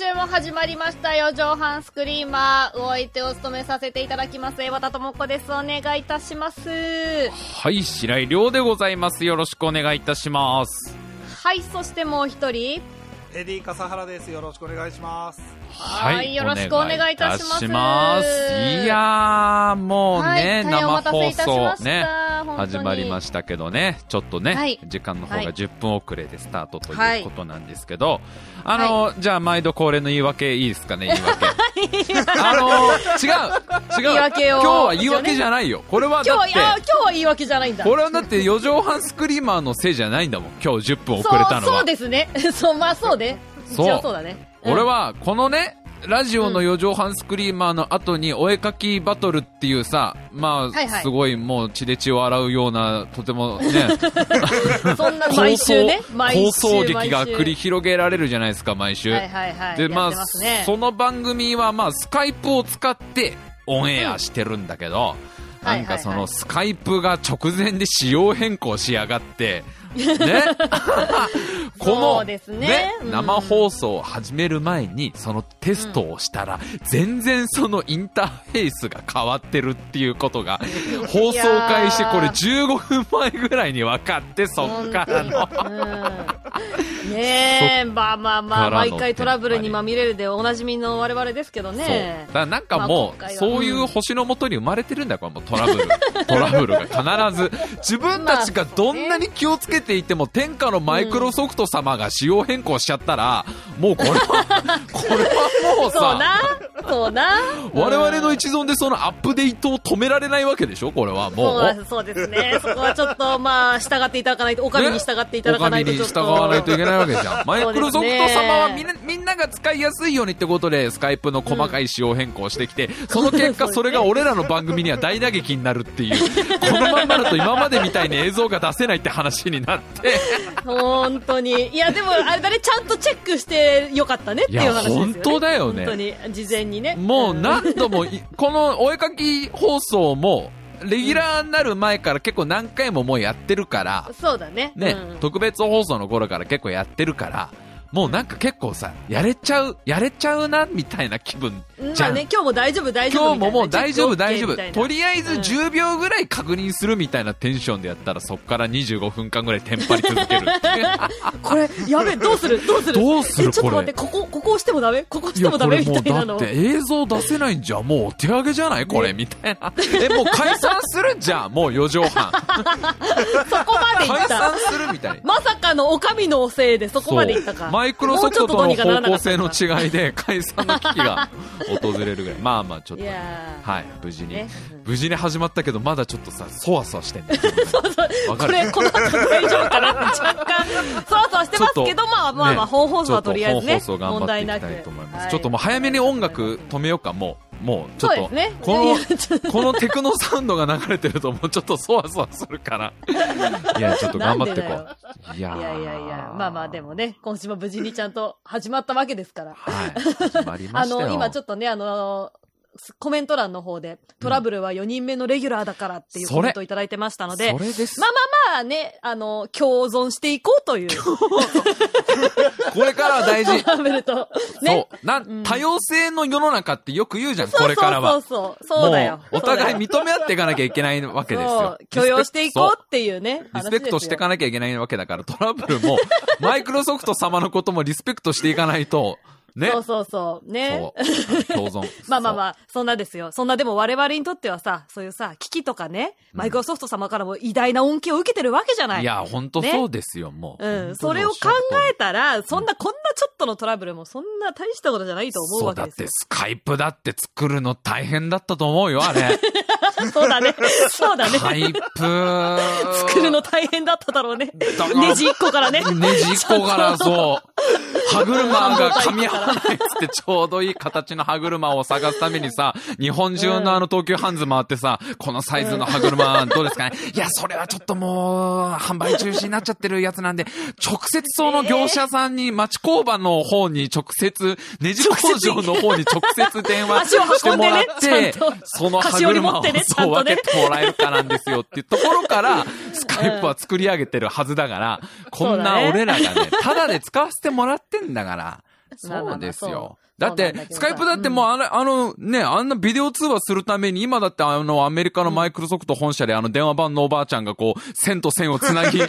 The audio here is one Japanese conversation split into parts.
今週も始まりましたよ、上半スクリーマー。お相手を務めさせていただきます、岩田智子です。お願いいたします。はい、白井亮でございます。よろしくお願いいたします。はい、そしてもう一人。エディ笠原です。よろしくお願いします。はい、よろしくお願いいたします。ますいやー、もうね、はい、生放送ね、始まりましたけどね、ちょっとね、はい、時間の方が10分遅れでスタートということなんですけど、あの、じゃあ毎度恒例の言い訳いいですかね、言い訳。あの、違う、違う。今日は言い訳じゃないよ。これはだって。今日今日は言い訳じゃないんだ。これはだって4畳半スクリーマーのせいじゃないんだもん、今日10分遅れたのは。そうですね。そう、まあそうね。そう。そうだね。俺は、このね、ラジオの4畳半スクリーマーの後にお絵かきバトルっていうさ、まあ、すごいもう血で血を洗うような、とてもね、そんな毎週ね、放送劇が繰り広げられるじゃないですか、毎週。で、まあ、その番組はまあ、スカイプを使ってオンエアしてるんだけど、なんかそのスカイプが直前で仕様変更しやがって、ね？この、ね、ね、生放送を始める前にそのテストをしたら、全然そのインターフェースが変わってるっていうことが放送開始これ15分前ぐらいに分かってそっからのねえまあまあまあ毎回トラブルにまみれるでおなじみの我々ですけどね。だからなんかもう、そういう星のもとに生まれてるんだよこれもトラブル。トラブルが必ず。自分たちがどんなに気をつけていても天下のマイクロソフト様が仕様変更しちゃったら、もうこれは これはもうさそうなそうな。我々の一存でそのアップデートを止められないわけでしょこれはもう。そうですね。そこはちょっとまあ従っていただかないとお上に従っていただかないとちょっと、ないといけないわけじゃん。マイクロソフト様はみんなみんなが使いやすいようにってことでスカイプの細かい仕様変更してきて、うん、その結果それが俺らの番組には大打撃になるっていうこのまんまだと今までみたいに映像が出せないって話になって。本当に。いやでもあれだねちゃんとチェックしてよかったねっていう話ですよね。本当だよね。本当に。事前にね。もう何度もこのお絵かき放送もレギュラーになる前から結構何回ももうやってるから、そうだね。ね、うん、特別放送の頃から結構やってるから、もうなんか結構さ、やれちゃう、やれちゃうな、みたいな気分じゃん。まあね、今日も大丈夫、大丈夫。今日ももう大丈夫、大丈夫。とりあえず10秒ぐらい確認するみたいなテンションでやったら、そっから25分間ぐらいテンパり続ける。これ、やべえ、どうする？どうする？どうするちょっと待って、ここ、ここ押してもダメ？ここ押してもダメ？みたいなの。だって映像出せないんじゃ、もうお手上げじゃない？これ、みたいな。え、もう解散する？じゃん、もう4畳半。そこまでいった。解散するみたいな。まさかのお上のせいでそこまでいったか。マイクロソフトとの方向性の違いで解散の危機が訪れるぐらい。まあまあちょっとはい。無事に、ね、無事に始まったけどまだちょっとさそわそわしてんねそうこれこの後大丈夫かな。若干そわそわしてますけどまあまあまあ本放送はとりあえずね本放送頑張っていきたいと思います、ちょっともう早めに音楽止めようかもうもうちょっと、ね、このこのテクノサウンドが流れてるともうちょっとそわそわするから。いやちょっと頑張ってこう。いやいやいやまあまあでもね今週も無事にちゃんと始まったわけですから。はい始まりました あの今ちょっとねあのコメント欄の方で、トラブルは4人目のレギュラーだからっていうコメントをいただいてましたので、それですまあまあまあね、あの、共存していこうという。これからは大事。トラブルと。ね。そう。な、多様性の世の中ってよく言うじゃん、これからは。そうそうそう。そうだよ。お互い認め合っていかなきゃいけないわけですよ。許容していこうっていうね。リスペクトしていかなきゃいけないわけだから、トラブルも、マイクロソフト様のこともリスペクトしていかないと、ね。そうそうそう。ね。共存。まあまあまあ、そんなですよ。そんなでも我々にとってはさ、そういうさ、機器とかね、マイクロソフト様からも偉大な恩恵を受けてるわけじゃない。いや、ほんとそうですよ、もう。うん。それを考えたら、そんな、こんなちょっとのトラブルもそんな大したことじゃないと思うわけですよ。そうだって、スカイプだって作るの大変だったと思うよ、あれ。そうだね。そうだね。スカイプ。作るの大変だっただろうね。ネジ1個からね。ネジ1個から、そう。歯車が噛み合わないっつってちょうどいい形の歯車を探すためにさ、日本中のあの東急ハンズ回ってさ、このサイズの歯車どうですかね？いや、それはちょっともう、販売中止になっちゃってるやつなんで、直接その業者さんに、町工場の方に直接、ネジ工場の方に直接電話してもらって、その歯車をそう分けてもらえるかなんですよっていうところから、スカイプは作り上げてるはずだから、こんな俺らがね、ただで使わせてもらってんだから、そうですよ。だって、スカイプだってもうあれ、あの、ね、あんなビデオ通話するために、今だってあの、アメリカのマイクロソフト本社であの、電話番のおばあちゃんがこう、線と線をつなぎ 合わ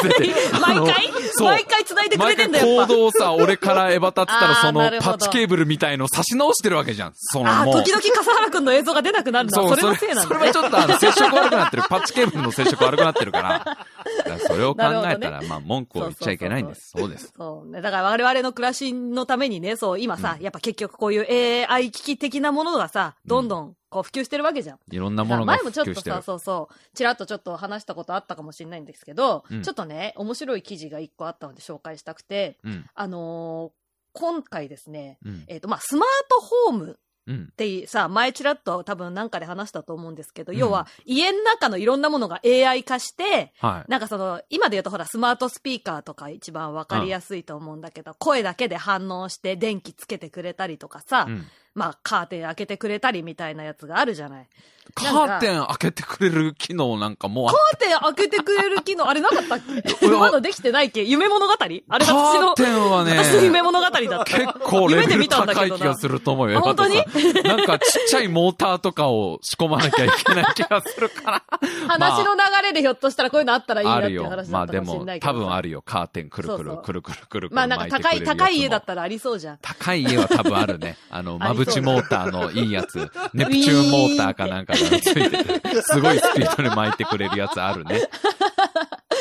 せて。毎回？毎回繋いでくれてんだよ。毎回コードをさ、俺からエバタってたら、その、パッチケーブルみたいの差し直してるわけじゃん。そのあ、時々笠原くんの映像が出なくなるのは、それのせいなんだ、ね、それはちょっとあの、接触悪くなってる。パッチケーブルの接触悪くなってるから。からそれを考えたら、ね、まあ、文句を言っちゃいけないんです。そうです。そうね。だから我々の暮らしのためにね、そう、今さ、うん、やっぱ結局こういう AI 機器的なものがさ、どんどんこう普及してるわけじゃん。いろんなものが。前もちょっとさ、そうそう、ちらっとちょっと話したことあったかもしれないんですけど、うん、ちょっとね、面白い記事が一個あったので紹介したくて、うん、あのー、今回ですね、えっ、ー、と、まあ、スマートホームってさ、前ちらっと多分なんかで話したと思うんですけど、うん、要は家の中のいろんなものが AI 化して、はい、なんかその、今で言うとほらスマートスピーカーとか一番わかりやすいと思うんだけど、うん、声だけで反応して電気つけてくれたりとかさ、うん、まあカーテン開けてくれたりみたいなやつがあるじゃない。カーテン開けてくれる機能なんかもうカーテン開けてくれる機能、あれなかったっけ？まだできてないっけ？夢物語？あれ私の。カーテンはね。私の夢物語だった。結構レベル高い気がすると思うよ。本当に？なんかちっちゃいモーターとかを仕込まなきゃいけない気がするから。話の流れでひょっとしたらこういうのあったらいいなっていう話だったかもしれないけど。まあでも、多分あるよ。カーテンくるくる、くるくるくるくる。まあなんか高い、高い家だったらありそうじゃん。高い家は多分あるね。あの、まぶちモーターのいいやつ。ネプチューンモーターかなんかがついてて。すごいスピードで巻いてくれるやつあるね。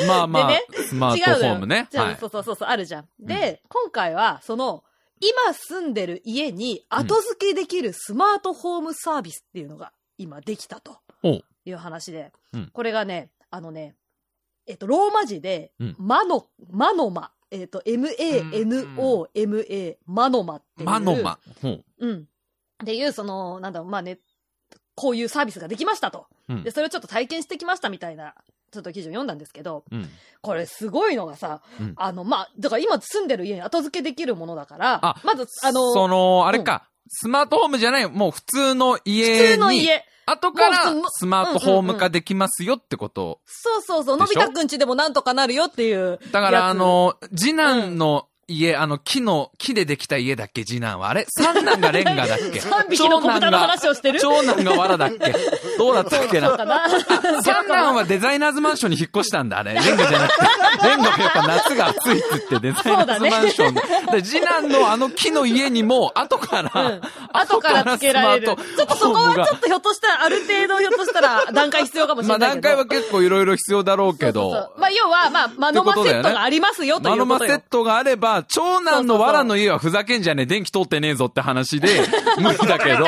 まあまあ、ね、スマートフォームね。はい、そうそうそうそう、あるじゃん。で、うん、今回は、その、今住んでる家に後付けできるスマートホームサービスっていうのが今できたという話で、うん、これがね、あのね、えっと、ローマ字で、マノ、マノマ、えっと、M-A-N-O-M-A、マノマっていう。マノマ。うん。っていう、その、なんだろう、まあね、こういうサービスができましたと。うん、で、それをちょっと体験してきましたみたいな、ちょっと記事を読んだんですけど、うん、これすごいのがさ、うん、あの、まあ、だから今住んでる家に後付けできるものだから、まず、あの、その、あれか、スマートホームじゃない、もう普通の家に。普通の家。後からスマートホーム化できますよってこと。そうそうそう。のび太くんちでもなんとかなるよっていう。だからあの、次男の家、あの、木の、木でできた家だっけ、次男は。あれ？三男がレンガだっけ？三匹の子豚の話をしてる？長男が藁だっけ？どうだったっけな？三男はデザイナーズマンションに引っ越したんだ、あれ。レンガじゃなくて。レンガがやっぱ夏が暑いって言ってデザイナーズマンションで。で、次男のあの木の家にも、後から、うん、後からつけられる。ちょっとそこはちょっとひょっとしたら、ある程度ひょっとしたら段階必要かもしれないまあ段階は結構いろいろ必要だろうけど。そうそうそうまあ要は、まあ、マノマセットがありますよということよ。マノマセットがあれば、長男のわらの家はふざけんじゃねえ、電気通ってねえぞって話で、無理だけど、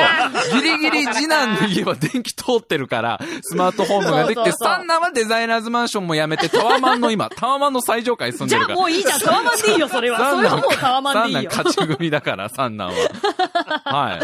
ギリギリ次男の家は電気通ってるから、スマートホームができて、三男はデザイナーズマンションもやめて、タワマンの今、タワマンの最上階住んでるから。じゃあもういいじゃん、タワマンでいいよ、それは。それはもうタワマンでいいよ。三男勝ち組だから、三男は。はい。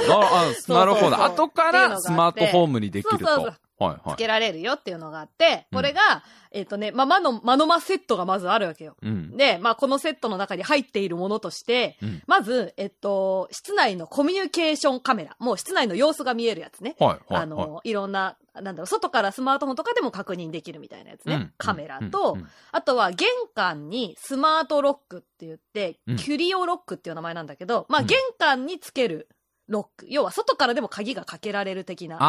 あ、なるほど。後からスマートホームにできると。はいはい。つけられるよっていうのがあって、これが、うん、えっ、とね、まあ、マノ、マノマセットがまずあるわけよ。うん、で、まあ、このセットの中に入っているものとして、うん、まず、えっと、室内のコミュニケーションカメラ。もう室内の様子が見えるやつね。はい、はい、あの、いろんな、なんだろう、外からスマートフォンとかでも確認できるみたいなやつね。カメラと、あとは玄関にスマートロックって言って、キュリオロックっていう名前なんだけど、まあ、玄関につける、ロック。要は外からでも鍵がかけられる的なこ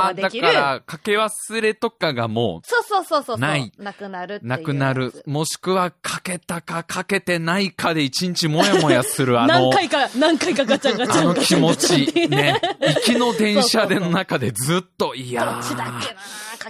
とができる。だから、かけ忘れとかがもう。そうそうそうそう。ない。なくなる。なくなる。もしくは、かけたかかけてないかで一日もやもやするあの。何回か、何回かガチャガチャ。あの気持ち。ね。行きの電車での中でずっと、いやどっちだっけな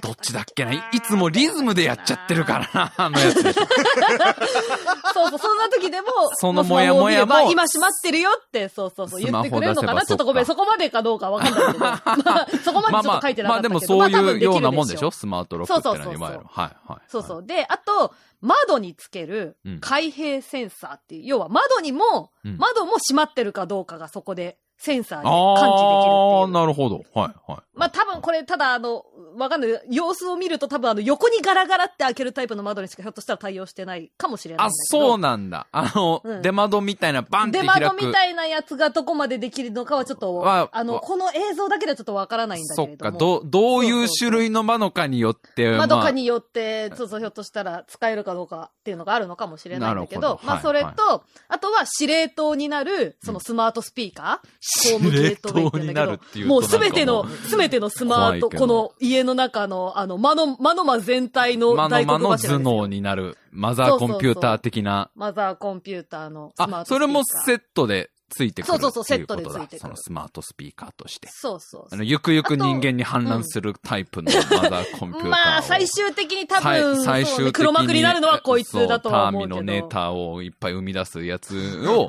どっちだっけな？いいつもリズムでやっちゃってるからな、あのやつで そうそう、そんな時でも、そのもやもやも。今閉まってるよって、そうそうそう、言ってくれるのかな？ちょっとごめん、そこまでかどうかわかんないけど。まあ、そこまでちょっと書いてなかったけど。まあまあ、でもそういうようなもんでしょ？スマートロックってのはそうそうそう。はいはい。そうそう。で、あと、窓につける開閉センサーっていう、要は窓にも、窓も閉まってるかどうかがそこでセンサーで感知できるっていう。ああ、なるほど。はい、はい。まあ多分これ、ただあの、わかんない。様子を見ると多分あの、横にガラガラって開けるタイプの窓にしかひょっとしたら対応してないかもしれないあ、そうなんだ。あの、うん、出窓みたいなバンって開く。出窓みたいなやつがどこまでできるのかはちょっと、あ、あの、この映像だけではちょっとわからないんだけれども。そっか、ど、どういう種類の窓かによって、窓かによって、そうそう、ひょっとしたら使えるかどうかっていうのがあるのかもしれないんだけど、どまあそれと、はいはい、あとは司令塔になる、そのスマートスピーカー、ホームゲーってだけど、もうすべての、すべてのスマート、この家の中の、あの、マノ、マノマ全体の大黒柱ですマノマの頭脳になる、マザーコンピューター的な。そうそうそうマザーコンピューターのスマートあ、それもセットでついてくるそうそうそう、セットでついてくる。そのスマートスピーカーとして。そうそうあの、ゆくゆく人間に反乱するタイプのマザーコンピューターまあ、最終的に多分、最終的に、黒幕になるのはこいつだと思うけど。ターミのネーターをいっぱい生み出すやつを、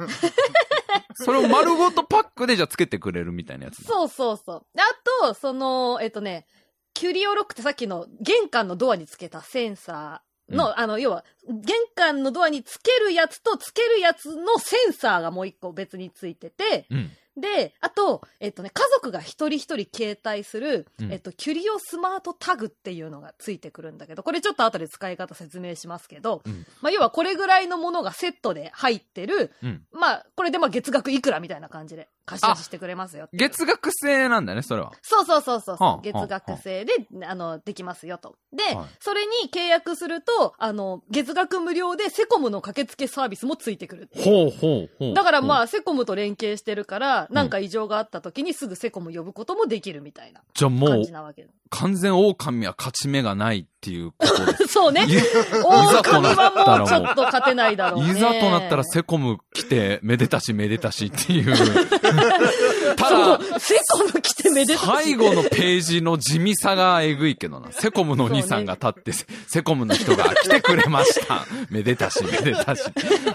それを丸ごとパックでじゃあつけてくれるみたいなやつ。そうそうそう。あと、その、えっとね、キュリオロックってさっきの玄関のドアにつけたセンサーの、うん、あの、要は、玄関のドアにつけるやつとつけるやつのセンサーがもう一個別についてて、うん、で、あと、えっとね、家族が一人一人携帯する、うん、えっと、キュリオスマートタグっていうのがついてくるんだけど、これちょっと後で使い方説明しますけど、うん、まあ、要はこれぐらいのものがセットで入ってる、うん、まあ、これでまあ月額いくらみたいな感じで貸し出ししてくれますよ月額制なんだね、それは。そうそうそうそう。はあ、月額制で、はあ、あの、できますよと。で、はい、それに契約すると、あの、月額無料でセコムの駆けつけサービスもついてくるほうほうほう。だからまあ、セコムと連携してるから、なんか異常があった時にすぐセコム呼ぶこともできるみたいなじゃあもう、完全狼は勝ち目がないっていうことです。そうね。狼はもうちょっと勝てないだろうね。いざとなったらセコム来て、めでたしめでたしっていう。ただ、セコム来てめでたし。最後のページの地味さがえぐいけどな。セコムのお兄さんが立って、ね、セコムの人が来てくれました。めでたしめでたし。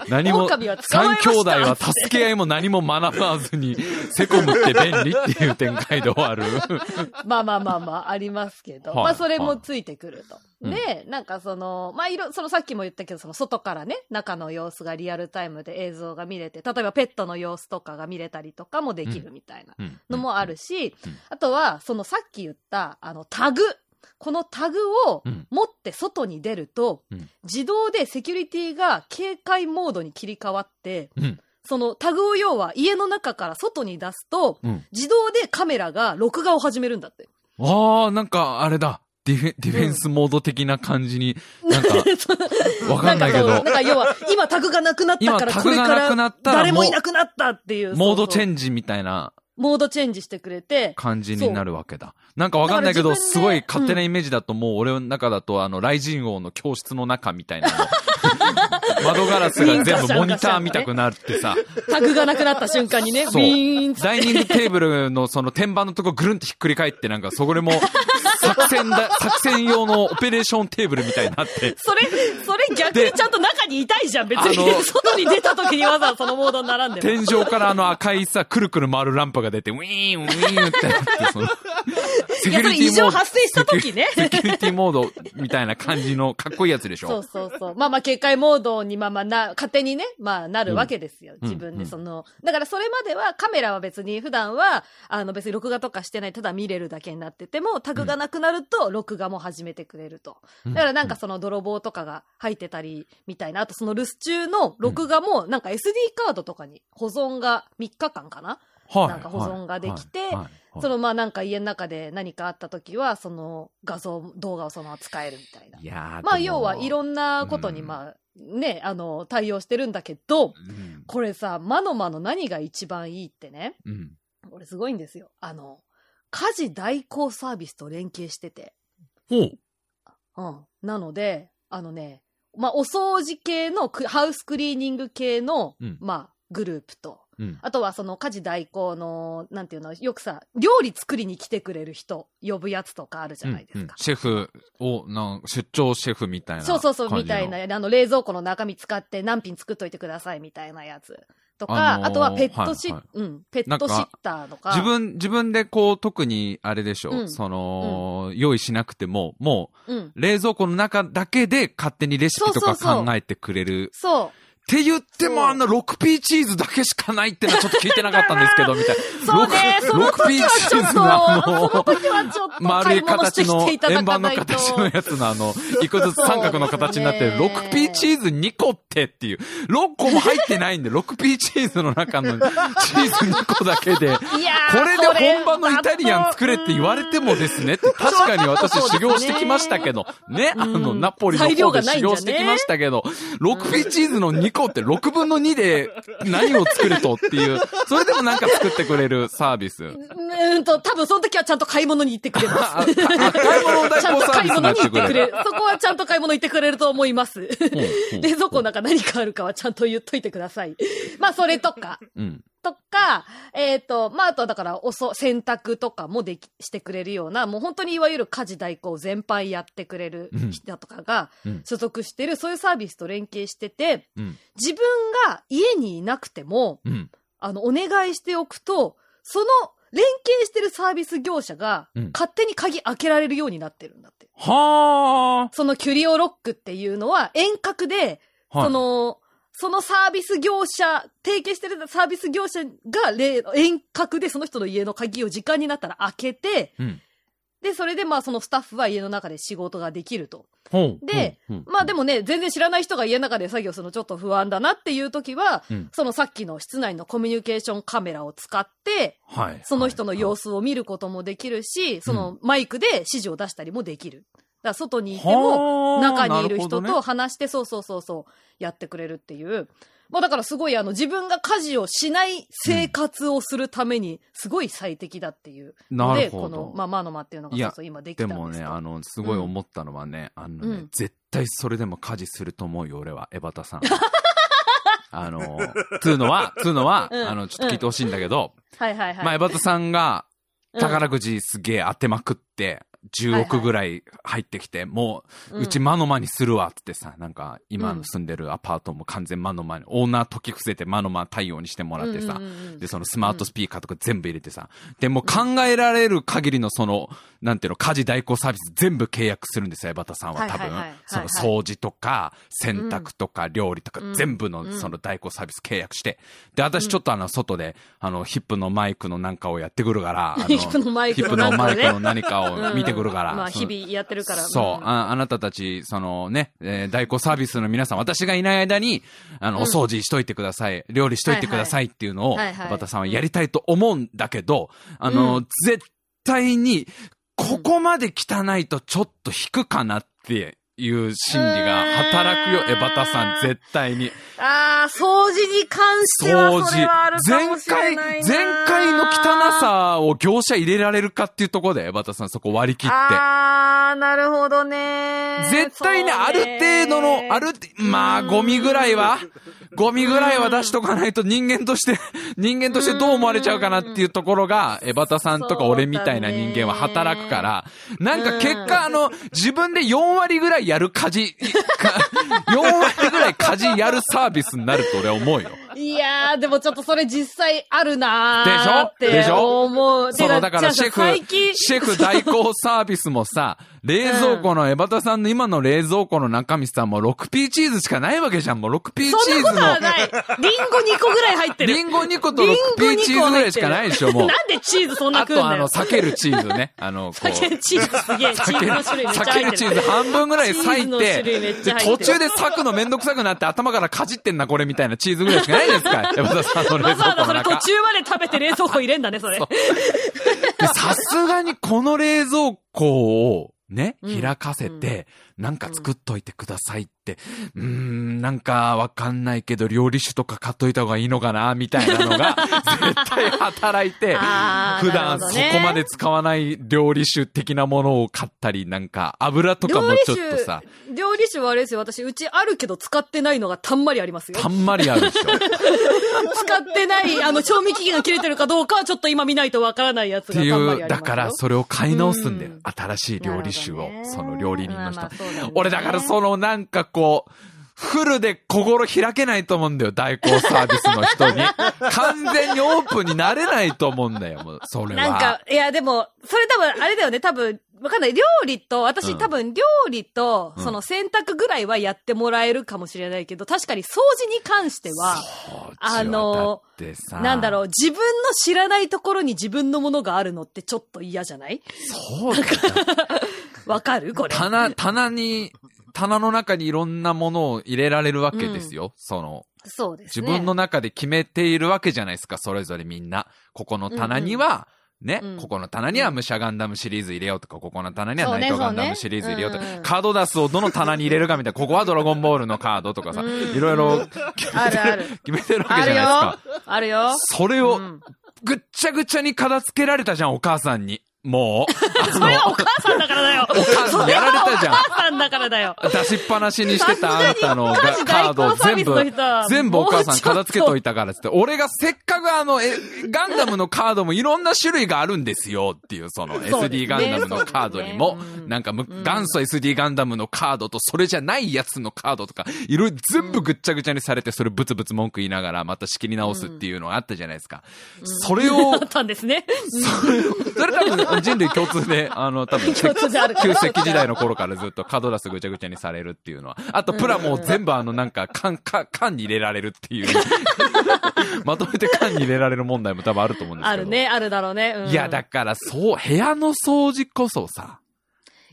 何も、三兄弟は助け合いも何も学ばずに、セコムって便利っていう展開で終わる。まあまあまあまあ、ありますけど。はい、まあそれもついてくると。で、なんかその、まあ、いろ、そのさっきも言ったけど、その外からね、中の様子がリアルタイムで映像が見れて、例えばペットの様子とかが見れたりとかもできるみたいなのもあるし、あとは、そのさっき言った、あの、タグ。このタグを持って外に出ると、うん、自動でセキュリティが警戒モードに切り替わって、うん、そのタグを要は家の中から外に出すと、うん、自動でカメラが録画を始めるんだって。ああ、なんかあれだ。ディフェディフェンスモード的な感じに、なんか、わかんないけど。なんか要は、今タグがなくなったから、これから誰もいなくなったっていう。モードチェンジみたいな。モードチェンジしてくれて。感じになるわけだ。なんかわかんないけど、すごい勝手なイメージだと、もう俺の中だと、あの、ライジンオーの教室の中みたいな 窓ガラスが全部モニターみたくなってさ。タグがなくなった瞬間にね、そう。ダイニングテーブルのその天板のとこぐるんってひっくり返って、なんかそこでも、作戦だ、作戦用のオペレーションテーブルみたいになって。それ、それ逆にちゃんと中にいたいじゃん、別に。外に出た時にわざわざそのモードに並んで天井からあの赤いさ、くるくる回るランプが出て、ウィーン、ウィーンってなって、その、セキュリティモード。異常発生した時ね。セキュリティモードみたいな感じのかっこいいやつでしょ。そうそうそう。まあまあ警戒モードにまあまあな、勝手にね、まあなるわけですよ。うん、自分でその、うん、だからそれまではカメラは別に普段は、あの別に録画とかしてない、ただ見れるだけになってても、タグがなくなると録画も始めてくれると。だからなんかその泥棒とかが入ってたりみたいな、あとその留守中の録画もなんか SD カードとかに保存が3日間かな、はい、なんか保存ができて、はい。はいそのまあなんか家の中で何かあった時は、その画像、動画をそのまま使えるみたいな。いやまあ要はいろんなことにまあ、ね、あの、対応してるんだけど、うん、これさ、まのまの何が一番いいってね、うん、これすごいんですよ。あの、家事代行サービスと連携してて。ほう。うん。なので、あのね、まあ、お掃除系の、ハウスクリーニング系の、うん、まあ、グループと、うん、あとはその家事代行の、なんていうの、よくさ、料理作りに来てくれる人、呼ぶやつとかあるじゃないですか。うんうん、シェフを、なん出張シェフみたいな。そうそうそう、みたいな。あの、冷蔵庫の中身使って何品作っといてくださいみたいなやつ。とか、あのー、あとはペットシ、はいはい、うん、ペットシッターとか。自分、自分でこう、特に、あれでしょう、うん、その、うん、用意しなくても、もう、冷蔵庫の中だけで勝手にレシピとか考えてくれる。そう。って言ってもあの 6P チーズだけしかないってのはちょっと聞いてなかったんですけど、みたいな。そうね、その時はちょっと、の、その時はちょっと丸い形の、円盤の形のやつのあの、一個ずつ三角の形になってる 6P チーズ2個ってっていう、6個も入ってないんで、6P チーズの中のチーズ2個だけで、これで本場のイタリアン作れって言われてもですねって、確かに私修行してきましたけど、ね、あの、ナポリの方で修行してきましたけど、6P チーズの2個って6分の2で何を作るとっていう、それでもなんか作ってくれるサービス。うんと、多分その時はちゃんと買い物に行ってくれます。買い物代行サービスになってくれる。そこはちゃんと買い物行ってくれると思います。冷蔵庫の中何かあるかはちゃんと言っといてください。まあ、それとか。うん。とか、えっ、ー、と、まあ、あとはだから、おそ、洗濯とかもでき、してくれるような、もう本当にいわゆる家事代行全般やってくれる人とかが所属してる、うん、そういうサービスと連携してて、うん、自分が家にいなくても、うん、あの、お願いしておくと、その連携してるサービス業者が、勝手に鍵開けられるようになってるんだって。はあ。そのキュリオロックっていうのは遠隔で、はい、その、そのサービス業者、提携してるサービス業者が、遠隔でその人の家の鍵を時間になったら開けて、うん、で、それでまあそのスタッフは家の中で仕事ができると。で、まあでもね、全然知らない人が家の中で作業するのちょっと不安だなっていう時は、うん、そのさっきの室内のコミュニケーションカメラを使って、はい、その人の様子を見ることもできるし、はい、そのマイクで指示を出したりもできる。だ外にいても、中にいる人と話して、ね、そうそうそうそう、やってくれるっていう。もうだからすごいあの自分が家事をしない生活をするためにすごい最適だっていう。ので、うん、この、まあ、マノマっていうのがそうそう今できたんですでもね、あの、すごい思ったのはね、うん、あのね、うん、絶対それでも家事すると思うよ、俺は、エバタさん。あの、つうのは、つうのは、あの、ちょっと聞いてほしいんだけど、はいはいはい。まあ、エバタさんが、宝くじすげえ当てまくって、10億ぐらい入ってきて、はいはい、もう、うちマノマにするわってさ、なんか、今の住んでるアパートも完全マノマに、オーナー解き伏せてマノマ対応にしてもらってさ、で、そのスマートスピーカーとか全部入れてさ、で、も考えられる限りのその、なんていうの、家事代行サービス全部契約するんですよ、エバタさんは多分。その掃除とか、洗濯とか、料理とか、全部のその代行サービス契約して、で、私ちょっとあの、外で、あの、ヒップのマイクのなんかをやってくるから、ヒップのマイクの何かを見てくるから。まあ、日々やってるから。そう、ああなたたち、そのね、えー、代行サービスの皆さん、私がいない間に、あの、お掃除しといてください、料理しといてくださいっていうのを、エバタさんはやりたいと思うんだけど、あの、絶対に、ここまで汚いとちょっと引くかなっていう心理が働くよ、エバタさん、絶対に。ああ、掃除に関してはそれはあるかもしれない前回、前回の汚さを業者入れられるかっていうところで、エバタさんそこ割り切って。ああ、なるほどね。絶対ね、ある程度の、ある、まあ、ゴミぐらいは、ゴミぐらいは出しとかないと人間として、人間としてどう思われちゃうかなっていうところが、エバタさんとか俺みたいな人間は働くから、なんか結果あの、自分で4割ぐらいやる家事、4割ぐらい家事やるサービスになると俺は思うよ。いやー、でもちょっとそれ実際あるなーって。でしょ？でしょ？思う。その、だからシェフ、シェフ代行サービスもさ、冷蔵庫の、エバタさんの今の冷蔵庫の中身さ、もう 6P チーズしかないわけじゃん。もう 6P チーズの。そんなことはない。リンゴ2個ぐらい入ってる。リンゴ2個と 6P チーズぐらいしかないでしょ、もう。なんでチーズそんな食うんだよ。あとあの、避けるチーズね。あの。避けるチーズすげえ。チーズの種類めっちゃ入ってる。避けるチーズ半分ぐらい裂いて、で、途中で裂くのめんどくさくなって頭からかじってんな、これみたいなチーズぐらいしかないですか。エバタさんの冷蔵庫の中。それ途中まで食べて冷蔵庫入れんだね、それ。さすがにこの冷蔵庫を、ね、開かせて、なんか作っといてくださいって、うん、んなんかわかんないけど、料理酒とか買っといた方がいいのかな、みたいなのが、絶対働いて、普段そこまで使わない料理酒的なものを買ったり、なんか油とかもちょっとさ。料理酒はあれですよ、私、うちあるけど使ってないのがたんまりありますよ。たんまりあるでしょ。使ってない、あの、賞味期限が切れてるかどうかはちょっと今見ないとわからないやつがたんまりありますよ。だからそれを買い直すんだよ。新しい料理酒を、その料理人の人。俺だからそのなんかこう、フルで心開けないと思うんだよ、代行サービスの人に。完全にオープンになれないと思うんだよ、もう、それは。なんか、いやでも、それ多分、あれだよね、多分、わかんない。料理と、私、うん、多分料理と、その洗濯ぐらいはやってもらえるかもしれないけど、確かに掃除に関しては、あの、なんだろう、自分の知らないところに自分のものがあるのってちょっと嫌じゃない？そうだ わかる？これ。棚、棚に、棚の中にいろんなものを入れられるわけですよ。うん、その、そうです、ね、自分の中で決めているわけじゃないですか、それぞれみんな。ここの棚には、ね、うん、ここの棚には武者ガンダムシリーズ入れようとか、ここの棚にはナイトガンダムシリーズ入れようとか、ねねうんうん、カードダスをどの棚に入れるかみたいな、ここはドラゴンボールのカードとかさ、いろいろ決めてる、決めてるわけじゃないですか。あるよ。それを、ぐっちゃぐちゃに片付けられたじゃん、お母さんに。もう。それはお母さんだからだよ。お母さんやられたじゃん。お母さんだからだよ。出しっぱなしにしてたあんたのカードを全部、全部お母さん片付けといたからってって、俺がせっかくあの、え、ガンダムのカードもいろんな種類があるんですよっていう、その SD ガンダムのカードにも、なんか元祖 SD ガンダムのカードとそれじゃないやつのカードとか、いろいろ全部ぐっちゃぐちゃにされて、それブツブツ文句言いながらまた仕切り直すっていうのがあったじゃないですか。それを、あったんですね。それ、それ多分人類共通でで、あの、多分、旧石器時代の頃からずっとカードダスぐちゃぐちゃにされるっていうのは。あと、プラも全部あの、なんか、缶、缶に入れられるっていう。まとめて缶に入れられる問題も多分あると思うんですけど。あるね、あるだろうね。うん、いや、だからそう、部屋の掃除こそさ。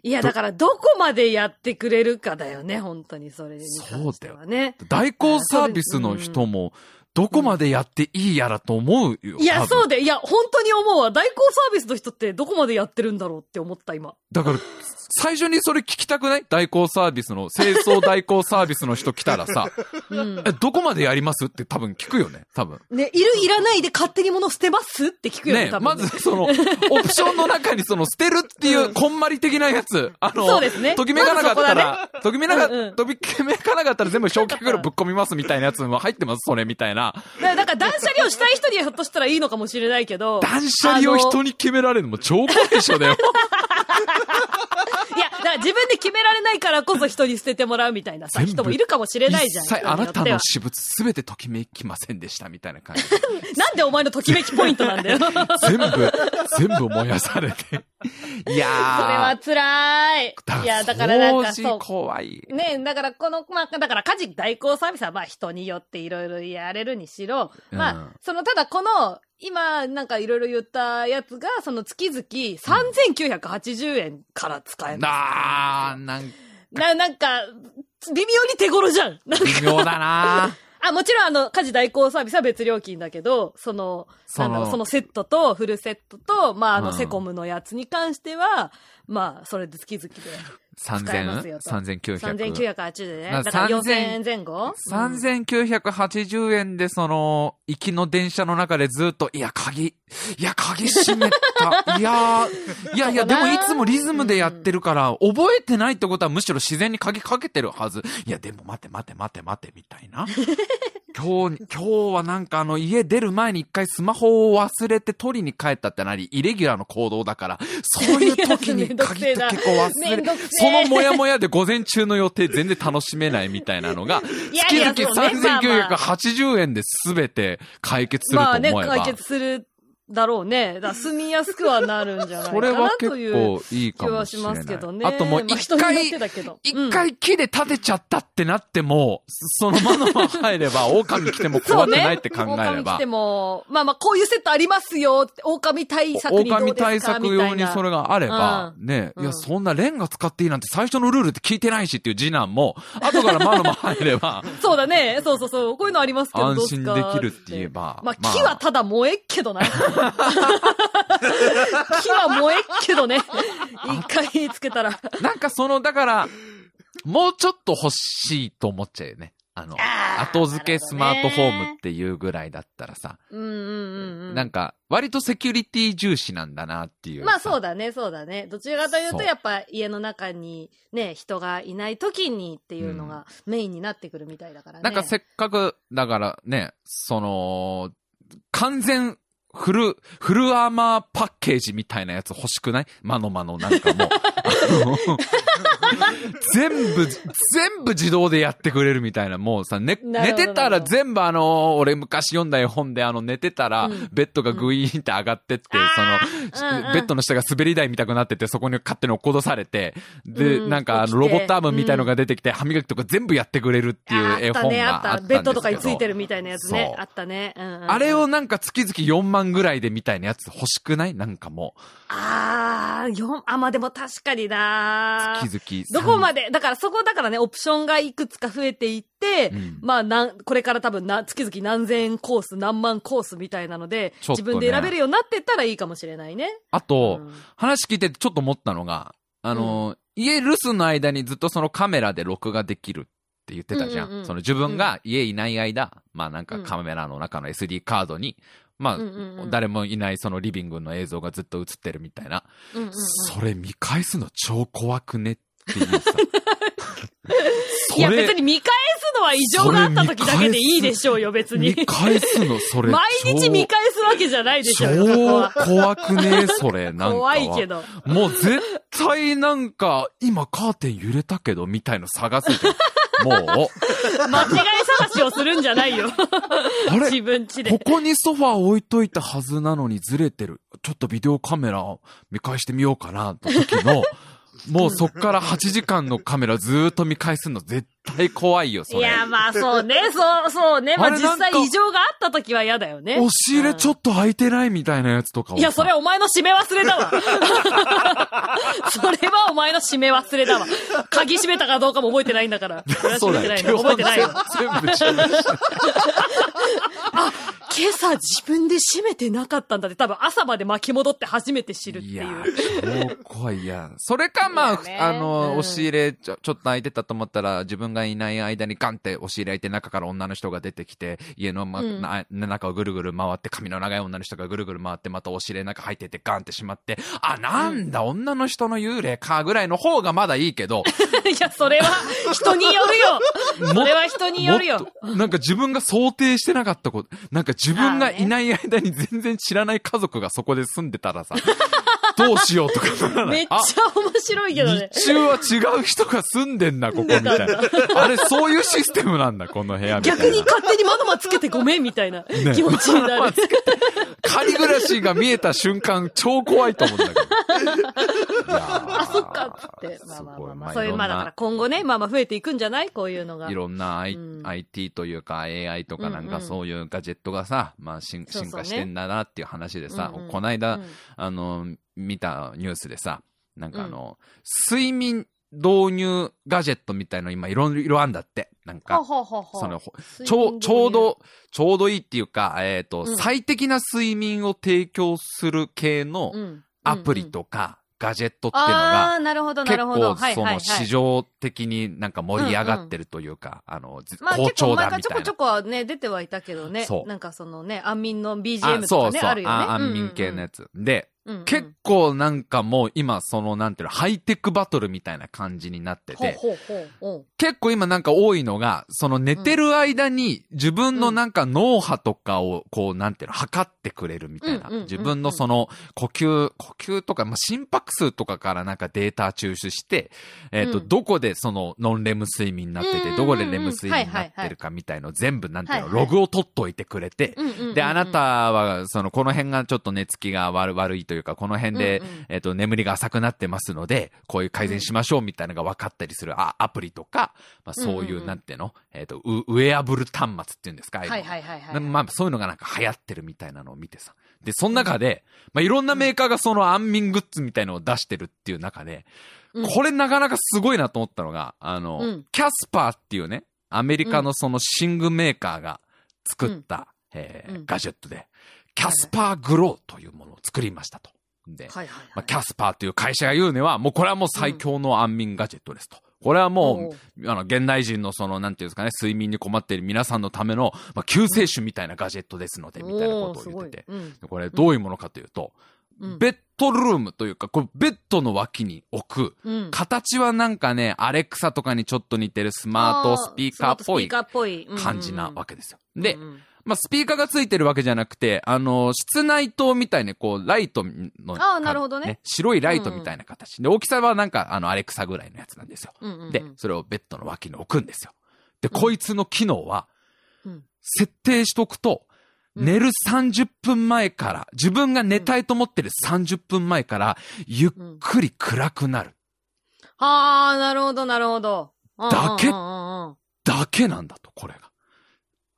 いや、だから、どこまでやってくれるかだよね、本当に、それにね。そうだよ。代行サービスの人も、どこまでやっていいやらと思うよ。いや、そうで、いや、本当に思うわ。代行サービスの人ってどこまでやってるんだろうって思った、今。だから、最初にそれ聞きたくない？代行サービスの、清掃代行サービスの人来たらさ、うん、え、どこまでやります？って多分聞くよね、多分。ね、いるいらないで勝手に物捨てます？って聞くよね、ね多分、ね。まずその、オプションの中にその捨てるっていう、こんまり的なやつ、あの、そうですね。ときめかなかったら、ときめなか、ときめかなかったら全部焼却炉ぶっ込みますみたいなやつも入ってます、それみたいな。だから断捨離をしたい人にはひょっとしたらいいのかもしれないけど。断捨離を人に決められるのも超怖いでしょ、だよ。いや、だから自分で決められないからこそ人に捨ててもらうみたいなさ、人もいるかもしれないじゃん。実際あなたの私物すべてときめきませんでしたみたいな感じ。なんでお前のときめきポイントなんだよ。全部、全部燃やされて。いやー。それは辛い。いや、だからなんかそう。怖い。ねだからこの、まあ、だから家事代行サービスはまあ人によっていろいろやれるにしろ、まあ、その、ただこの、今、なんかいろいろ言ったやつが、その月々3980円から使えます、あー、なんか。な、なんか、微妙に手頃じゃん。微妙だなあ、もちろんあの、家事代行サービスは別料金だけど、その、その、そのセットと、フルセットと、まあ、あの、セコムのやつに関しては、まあ、それで月々で。3000、3900。3980ね。だから4000円前後 ?3980 円でその、行きの電車の中でずっと、いや、鍵、いや、鍵閉めた。いや、いやいや、でもいつもリズムでやってるから、覚えてないってことはむしろ自然に鍵かけてるはず。いや、でも待て待て待て待て、みたいな。今日、今日はなんかあの家出る前に一回スマホを忘れて取りに帰ったってなり、イレギュラーの行動だから、そういう時に鍵って結構忘れる。そのモヤモヤで午前中の予定全然楽しめないみたいなのが、月々3980円で全て解決すると思えば。まあね、解決するだろうね。だ住みやすくはなるんじゃないかなという気はしますけどね。あともう一回、一、回木で建てちゃったってなっても、その窓が入れば、狼来ても怖くないって考えれば。ね、狼来ても、まあまあこういうセットありますよ。狼対策に狼対策用にそれがあれば、ね、いや、そんなレンガ使っていいなんて最初のルールって聞いてないしっていう次男も、後から窓も入れば。そうだね。そうそうそう。こういうのありますけど、安心できるって言えば。まあ木はただ燃えっけどな。木は燃えっけどね。一回つけたら。なんかその、だから、もうちょっと欲しいと思っちゃうよね。あの、後付けスマートフォームっていうぐらいだったらさ。うんうんうんうん。なんか、割とセキュリティ重視なんだなっていう。まあそうだね、そうだね。どちらかというと、やっぱ家の中にね、人がいない時にっていうのがメインになってくるみたいだからね。なんかせっかく、だからね、その、完全フル、フルアーマーパッケージみたいなやつ欲しくない？マノマノなんかも。全部、全部自動でやってくれるみたいな、もうさ、ね、寝てたら全部あの、俺昔読んだ絵本であの、寝てたら、ベッドがグイーンって上がってって、その、ベッドの下が滑り台みたくなってて、そこに勝手に落っことされて、で、なんかあの、ロボットアームみたいのが出てきて、歯磨きとか全部やってくれるっていう絵本があったんですけど。ベッドとかについてるみたいなやつね。あったね。あれをなんか月々4万ぐらいでみたいなやつ欲しくない？なんかもう。あー、4、あ、まあでも確かにな月々。どこまで、だからそこだからね、オプションがいくつか増えていって、うん、まあなん、これから多分な、月々何千円コース、何万コースみたいなので、ね、自分で選べるようになってったらいいかもしれないね。あと、うん、話聞いててちょっと思ったのが、あの、うん、家留守の間にずっとそのカメラで録画できるって言ってたじゃん。うんうんうん、その自分が家いない間、うん、まあなんかカメラの中の SD カードに、まあ、うんうんうん、誰もいないそのリビングの映像がずっと映ってるみたいな。うんうんうん、それ見返すの超怖くねっていうさ。いや別に見返すのは異常があった時だけでいいでしょうよ、別に。見返すの、それ。毎日見返すわけじゃないでしょう超怖くねそれ、なんか。怖いけど。もう絶対なんか、今カーテン揺れたけど、みたいの探すじゃん。もう。間違い探しをするんじゃないよ。あれ？自分ちで。ここにソファー置いといたはずなのにずれてる。ちょっとビデオカメラ見返してみようかな、と時の、もうそっから8時間のカメラずーっと見返すの絶対怖いよ、それ。いや、まあそうね、そう、そうね。まあ実際異常があった時は嫌だよね。押し入れちょっと開いてないみたいなやつとかいや、それお前の締め忘れだわ。それはお前の締め忘れだわ。鍵閉めたかどうかも覚えてないんだから。それは閉めてないの。覚えてないよ。全部今朝自分で閉めてなかったんだって多分朝まで巻き戻って初めて知るっていう。いや、もう怖いや。それかまあ、あの、うん、押し入れちょちょっと開いてたと思ったら自分がいない間にガンって押し入れ開いて中から女の人が出てきて、家の、ま、うん、中をぐるぐる回って髪の長い女の人がぐるぐる回ってまた押し入れの中入っててガンってしまって、あ、なんだ、うん、女の人の幽霊かぐらいの方がまだいいけど。いや、それは人によるよ。それは人によるよ。なんか自分が想定してなかったこと、なんか自分がいない間に全然知らない家族がそこで住んでたらさ、どうしようとかならない。めっちゃ面白いけどね。日中は違う人が住んでんな、ここみたいな。あれ、そういうシステムなんだ、この部屋みたいな。逆に勝手に窓マつけてごめんみたいな気持ちになる。仮暮らしが見えた瞬間、超怖いと思うんだけど。あ、そっか、つって。まあまあまあ、まあ、そういう、まあだから今後ね、まあまあ増えていくんじゃない？こういうのが。いろんな、I うん、IT というか AI とかなんかそういうガジェットがさ、まあ進化してんだなっていう話でさ、この間、あの、見たニュースでさ、なんかあの、うん、睡眠導入ガジェットみたいの今いろいろあんだって。なんか、その、ちょう、ちょうど、ちょうどいいっていうか、えっ、ー、と、うん、最適な睡眠を提供する系のアプリとか、ガジェットっていうのが、なるほど、なるほど。結構、その、市場的になんか盛り上がってるというか、あの、好調だみたいな。ちょこちょこね、出てはいたけどね。そう。なんかそのね、安眠の BGM とかね、あるよね。安眠系のやつ。で、うんうん、結構なんかもう今そのなんていうの、ハイテクバトルみたいな感じになってて、ほうほうほう結構今なんか多いのが、その寝てる間に自分のなんか脳波とかをこうなんていうの、測ってくれるみたいな。自分のその呼吸、呼吸とか、まあ、心拍数とかからなんかデータ抽出して、えっ、ー、と、うん、どこでそのノンレム睡眠になってて、どこでレム睡眠になってるかみたいの全部なんていうの、ログを取っといてくれて、で、あなたはそのこの辺がちょっと寝つきが悪悪いというか、この辺で、うんうん、えっ、ー、と、眠りが浅くなってますので、こういう改善しましょうみたいなのが分かったりするあアプリとか、まあ、そういう、なんていうの、えっ、ー、とウ、ウェアブル端末っていうんですか、はいはいはい、はい、まあ、そういうのがなんか流行ってるみたいなのを見てさ。で、その中で、まあ、いろんなメーカーがその安眠グッズみたいのを出してるっていう中で、これなかなかすごいなと思ったのが、あの、うん、キャスパーっていうね、アメリカのその寝具メーカーが作った、うん、えー、ガジェットで、キャスパーグローというものを作りましたと。で、はいはいはい、まあ、キャスパーという会社が言うには、もうこれはもう最強の安眠ガジェットですと。これはもう、あの、現代人のその、なんていうんですかね、睡眠に困っている皆さんのための、まあ、救世主みたいなガジェットですので、みたいなことを言ってて。うん、これどういうものかというと、うん、ベッドルームというか、これベッドの脇に置く、うん、形はなんかね、アレクサとかにちょっと似てるスマートスピーカーっぽい感じなわけですよ。で、まあ、スピーカーがついてるわけじゃなくて、あの、室内灯みたいに、こう、ライトの、ああ、なるほどね、ね、白いライトみたいな形、うん、で、大きさはなんか、あの、アレクサぐらいのやつなんですよ。うんうんうん、で、それをベッドの脇に置くんですよ。で、こいつの機能は、うん、設定しとくと、寝る30分前から、自分が寝たいと思ってる30分前から、ゆっくり暗くなる。はあ、なるほど、なるほど。だけ、だけなんだと、これが。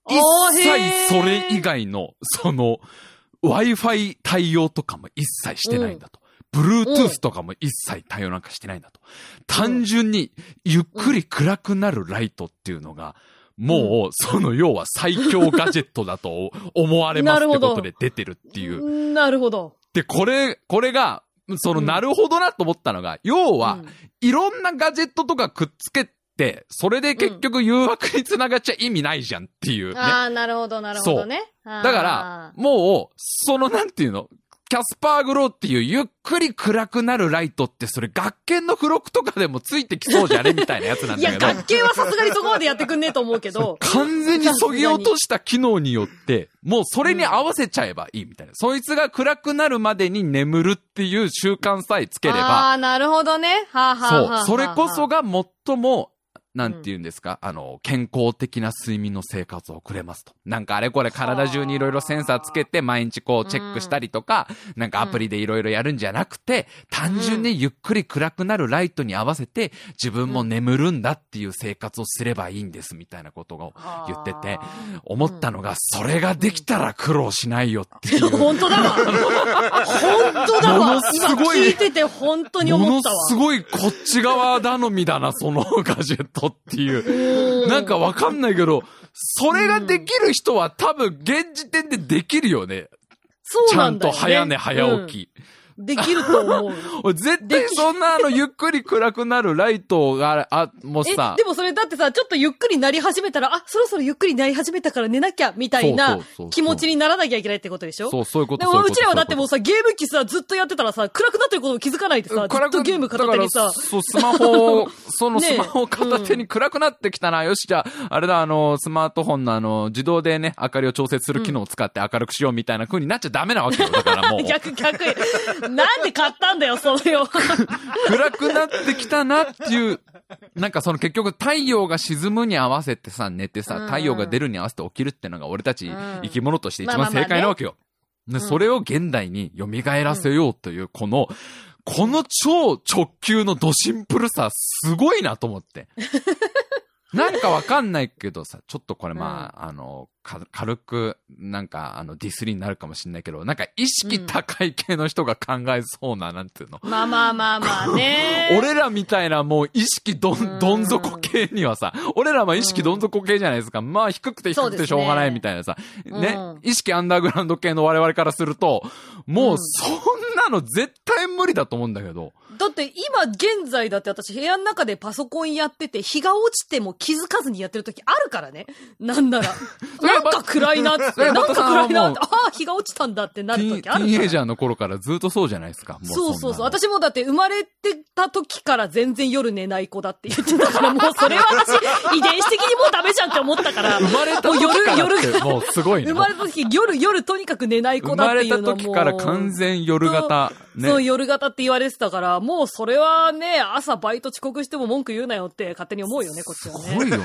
一切それ以外の、その、Wi-Fi 対応とかも一切してないんだと。Bluetooth とかも一切対応なんかしてないんだと。単純に、ゆっくり暗くなるライトっていうのが、もう、その要は最強ガジェットだと思われますってことで出てるっていう。なるほど。で、これ、これが、その、なるほどなと思ったのが、要は、いろんなガジェットとかくっつけ、それで結局誘惑につながっちゃ意味ないじゃんっていう、ね、ああ、なるほど、なるほどね。だから、もう、そのなんていうの、キャスパーグローっていうゆっくり暗くなるライトってそれ学研の付録とかでもついてきそうじゃねみたいなやつなんだけど。いや、学研はさすがにそこまでやってくんねえと思うけど。完全に削ぎ落とした機能によって、もうそれに合わせちゃえばいいみたいな。うん、そいつが暗くなるまでに眠るっていう習慣さえつければ。ああ、なるほどね。はあ、はあ、そう。それこそが最もなんて言うんですか、うん、あの、健康的な睡眠の生活を送れますと。なんかあれこれ体中にいろいろセンサーつけて毎日こうチェックしたりとか、うん、なんかアプリでいろいろやるんじゃなくて、単純にゆっくり暗くなるライトに合わせて自分も眠るんだっていう生活をすればいいんですみたいなことを言ってて、思ったのが、それができたら苦労しないよっていう。本当だわ。本当だわ。ものすごい。聞いてて本当に思ったわ。ものすごいこっち側頼みだな、そのガジェットっていう。なんかわかんないけど、それができる人は多分現時点でできるよね。そうなんだ、ね、ちゃんと早寝早起き。うんできると思う。絶対そんなあの、ゆっくり暗くなるライトが、あ、もうさ。でもそれだってさ、ちょっとゆっくりなり始めたら、あ、そろそろゆっくりなり始めたから寝なきゃ、みたいな気持ちにならなきゃいけないってことでしょ？そう、そういうことでもうちらはだってもうさ、ゲーム機さ、ずっとやってたらさ、暗くなってることを気づかないでさ、ずっとゲーム片手にさ。そう、スマホ、その スマホ片手に暗くなってきたな。よし、じゃあ、あれだ、あの、スマートフォンのあの、自動でね、明かりを調節する機能を使って明るくしようみたいな風になっちゃダメなわけよ。だからもう。逆、逆。なんで買ったんだよ、それを。暗くなってきたなっていう、なんかその結局太陽が沈むに合わせてさ、寝てさ、太陽が出るに合わせて起きるってのが俺たち生き物として一番正解なわけよ。で、それを現代に蘇らせようという、この、この超直球のドシンプルさ、すごいなと思って。なんかわかんないけどさ、ちょっとこれまあ、うん、あの、軽く、なんか、あの、ディスリになるかもしんないけど、なんか意識高い系の人が考えそうな、なんていうの？まあまあまあまあね。俺らみたいなもう意識どん、どん底系にはさ、俺らは意識どん底系じゃないですか。まあ低くて低くてしょうがないみたいなさ、ねね、意識アンダーグラウンド系の我々からすると、もうそんなの絶対無理だと思うんだけど。だって今現在だって私部屋の中でパソコンやってて日が落ちても気づかずにやってる時あるからね。なんなら。なんか暗いなって、なんか暗いなって、ああ、日が落ちたんだってなる時あるティーンエイジャーの頃からずっとそうじゃないですか。そうそうそう。私もだって生まれてた時から全然夜寝ない子だって言ってたから、もうそれは私遺伝子的にもうダメじゃんって思ったから。生まれた時から夜、もうすごいね。生まれた時夜、夜とにかく寝ない子だっていうのも。生まれた時から完全夜型。ね、そう、夜型って言われてたから、もうそれはね、朝バイト遅刻しても文句言うなよって勝手に思うよね、こっちはね。すごいよ。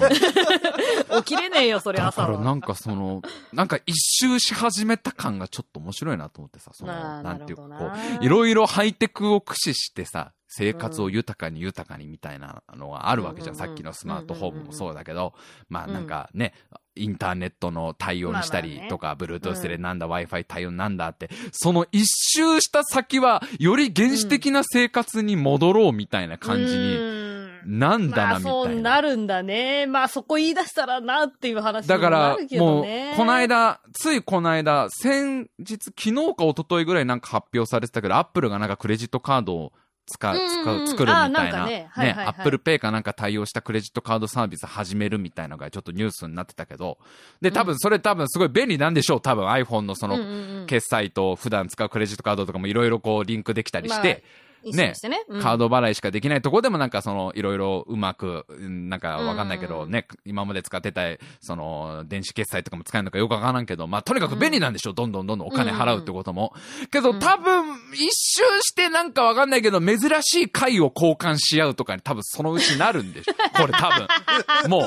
起きれねえよ、それ朝は。だからなんかその、なんか一周し始めた感がちょっと面白いなと思ってさ、その、なんていうかこう、いろいろハイテクを駆使してさ、生活を豊かに豊かにみたいなのがあるわけじゃん。さっきのスマートフォンもそうだけど、まあなんかね、インターネットの対応にしたりとか、Bluetooth でなんだ、Wi-Fi 対応なんだって、その一周した先は、より原始的な生活に戻ろうみたいな感じに、なんだな、みたいな。そうなるんだね。まあそこ言い出したらなっていう話だから、もう、この間、ついこの間、先日、昨日か一昨日ぐらいなんか発表されてたけど、アップルがなんかクレジットカードを使う、使う、作るみたいな、ね、アップルペイかなんか対応したクレジットカードサービス始めるみたいなのがちょっとニュースになってたけど、で、多分それ多分すごい便利なんでしょう、多分 iPhone のその、決済と普段使うクレジットカードとかもいろいろこうリンクできたりして、ね、ね。うん、カード払いしかできないとこでもなんかその、いろいろうまく、なんかわかんないけど、ね、今まで使ってた、その、電子決済とかも使えるのかよくわからんけど、まあ、とにかく便利なんでしょ、うん、どんどんどんどんお金払うってことも。けど、多分、一周してなんかわかんないけど、珍しい貝を交換し合うとかに多分そのうちなるんでしょ。これ多分。もう、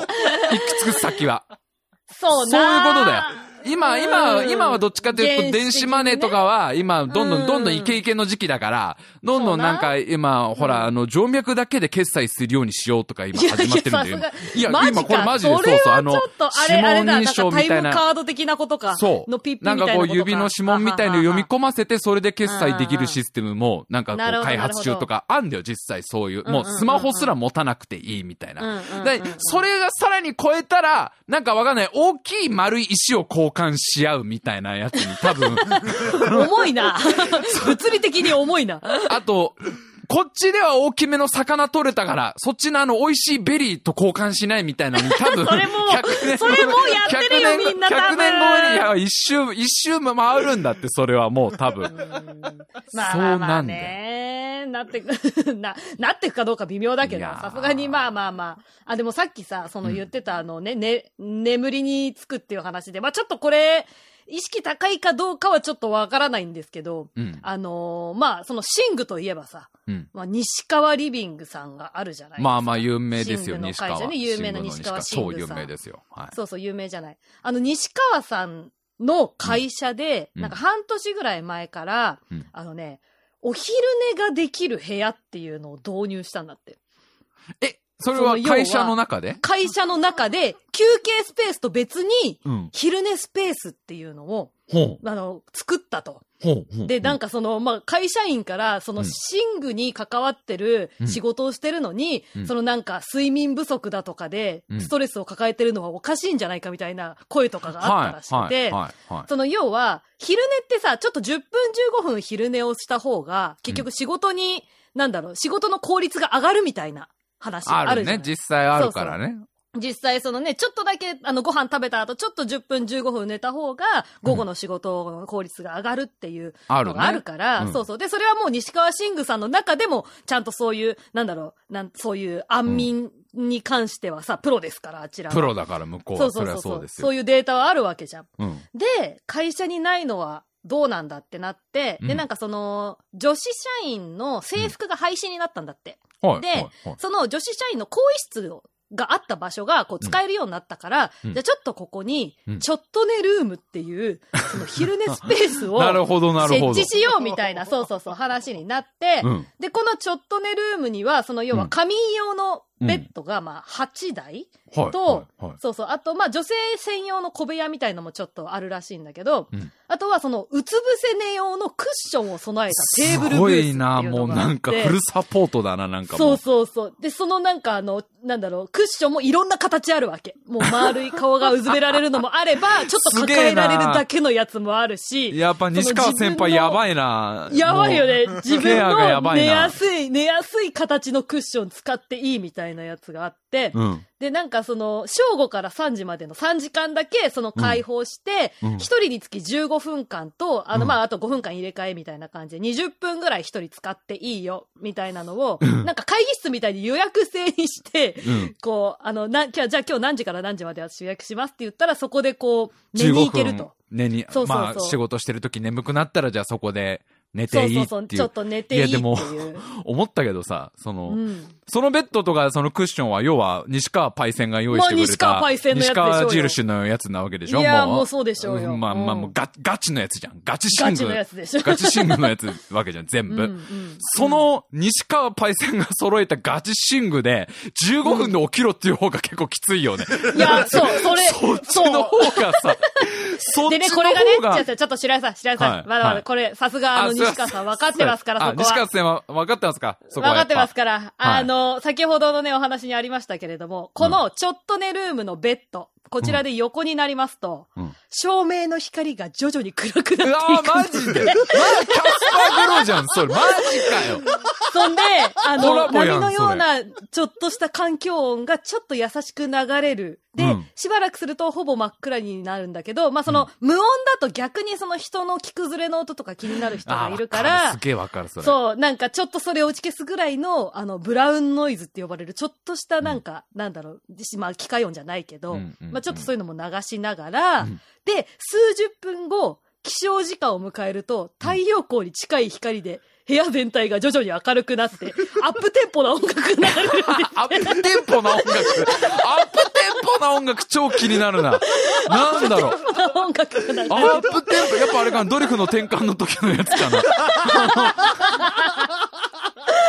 いくつく先は。そうそういうことだよ。今、今、今はどっちかというと、電子マネーとかは、今、どんどんどんどん。イケイケの時期だから、どんどんなんか、今、ほら、あの、静脈だけで決済するようにしようとか今始まってるんだよ。いや、今これマジで、そうそう、あの、指紋認証みたいな。カード的なことか。そう。のピッピなんかこう、指の指紋みたいの読み込ませて、それで決済できるシステムも、なんかこう、開発中とか、あんだよ、実際そういう。もう、スマホすら持たなくていいみたいな。で、それがさらに超えたら、なんかわかんない、大きい丸い石を交換し合うみたいな。みたいなやつに多分 重いな。物理的に重いな。あと、こっちでは大きめの魚取れたから、そっちのあの美味しいベリーと交換しないみたいなのに多分、それも、それもやってるよみんな多分。100年後に、いや、一周、一周回るんだって、それはもう多分。まあまあまあね、なってく、な、なってくかどうか微妙だけど、さすがにまあまあまあ。あ、でもさっきさ、その言ってたあのね、ね、眠りにつくっていう話で、まあちょっとこれ、意識高いかどうかはちょっとわからないんですけど、うん、あのー、まあ、その寝具といえばさ、うん、まあ、西川リビングさんがあるじゃないですか。まあまあ、有名ですよ、西川。ね、有名な西川寝具さん。超有名ですよ。はい。そうそう、有名じゃない。あの、西川さんの会社で、うん、なんか半年ぐらい前から、あのね、お昼寝ができる部屋っていうのを導入したんだって。え、それは会社の中で？会社の中で、休憩スペースと別に、昼寝スペースっていうのを、あの、作ったと。で、なんかその、まあ、会社員から、その、寝具に関わってる仕事をしてるのに、うん、そのなんか、睡眠不足だとかで、ストレスを抱えてるのはおかしいんじゃないかみたいな声とかがあったらしくて、その、要は、昼寝ってさ、ちょっと10分15分昼寝をした方が、結局仕事に、うん、なんだろう、仕事の効率が上がるみたいな話あるね。実際あるからね。そうそう実際そのね、ちょっとだけ、あの、ご飯食べた後、ちょっと10分15分寝た方が、午後の仕事の効率が上がるっていうのがあるから、ねうん、そうそう。で、それはもう西川慎吾さんの中でも、ちゃんとそういう、なんだろう、なんそういう安眠に関してはさ、プロですから、あちらプロだから向こうは。そうそうそうそう。そういうデータはあるわけじゃん。うん、で、会社にないのは、どうなんだってなって、で、なんかその、女子社員の制服が廃止になったんだって。で、その女子社員の更衣室をがあった場所がこう使えるようになったから、うん、じゃあちょっとここに、ちょっと寝ルームっていう、その昼寝スペースを 設置しようみたいな、そうそうそう話になって、うん、で、このちょっと寝ルームには、その要は仮眠用のベッドがまあ8台と、そうそう、あとまあ女性専用の小部屋みたいのもちょっとあるらしいんだけど、うん、あとはそのうつ伏せ寝用のクッションを備えたテーブルブースすごいな、もうなんかフルサポートだな、なんかそうそうそう。で、そのなんかあの、なんだろう、クッションもいろんな形あるわけ。もう丸い顔がうずめられるのもあれば、ちょっと抱えられるだけのやつもあるし。やっぱ西川先輩やばいな。やばいよね。自分の寝やすい、寝やすい形のクッション使っていいみたいなやつがあって、うん、で、なんかその、正午から3時までの3時間だけ、その開放して、一、うん、人につき15分間と、あの、まあ、あと5分間入れ替えみたいな感じで、20分ぐらい一人使っていいよ、みたいなのを、なんか会議室みたいに予約制にして、うん、こう、あの、な、じゃあ今日何時から何時まで私予約しますって言ったら、そこでこう、寝に行けると。寝に、そうそうそう。まあ、仕事してる時眠くなったら、じゃあそこで、寝ていいっていう。そうそうそう、ちょっと寝ていいっていう。いやでも、思ったけどさ、その、うん、そのベッドとかそのクッションは、要は、西川パイセンが用意してくれた。西川パイセンのやつでしょ。西川印のやつなわけでしょいや、もうそうでしょうよ。まあまあ、もうガガチのやつじゃん。ガチシング。ガチのやつでしょ。ガチシングのやつわけじゃん、全部。うんうん、その、西川パイセンが揃えたガチシングで、15分で起きろっていう方が結構きついよね。いや、そう、それ。そっちの方がさ、そっちの方が。でね、これがね、ちょっと白井さん、白井さん、まだまだ、これ、さすが、あの、西川さん分かってますから、そこは。西川さんは分かってますか？そこは。分かってますから。あの、先ほどのね、お話にありましたけれども、このちょっと寝ルームのベッド、こちらで横になりますと、うん、照明の光が徐々に暗くなっていくうわマジで？マジキャスパーグローじゃん、それ。マジかよ。そんで、あの、波のような、ちょっとした環境音がちょっと優しく流れる。で、うん、しばらくするとほぼ真っ暗になるんだけど、まあ、その、無音だと逆にその人の着崩れの音とか気になる人がいるから、すげえわかる、それ。そう、なんかちょっとそれを打ち消すぐらいの、あの、ブラウンノイズって呼ばれる、ちょっとしたなんか、うん、なんだろう、まあ、機械音じゃないけど、うんうんうん、まあ、ちょっとそういうのも流しながら、うん、で、数十分後、起床時間を迎えると、太陽光に近い光で、部屋全体が徐々に明るくなって、アップテンポな音楽になる。アップテンポな音楽アップテンポな音楽超気になるな。なんだろう。アップテンポな音楽がアップテンポ、やっぱあれかな、ドリフの転換の時のやつかな。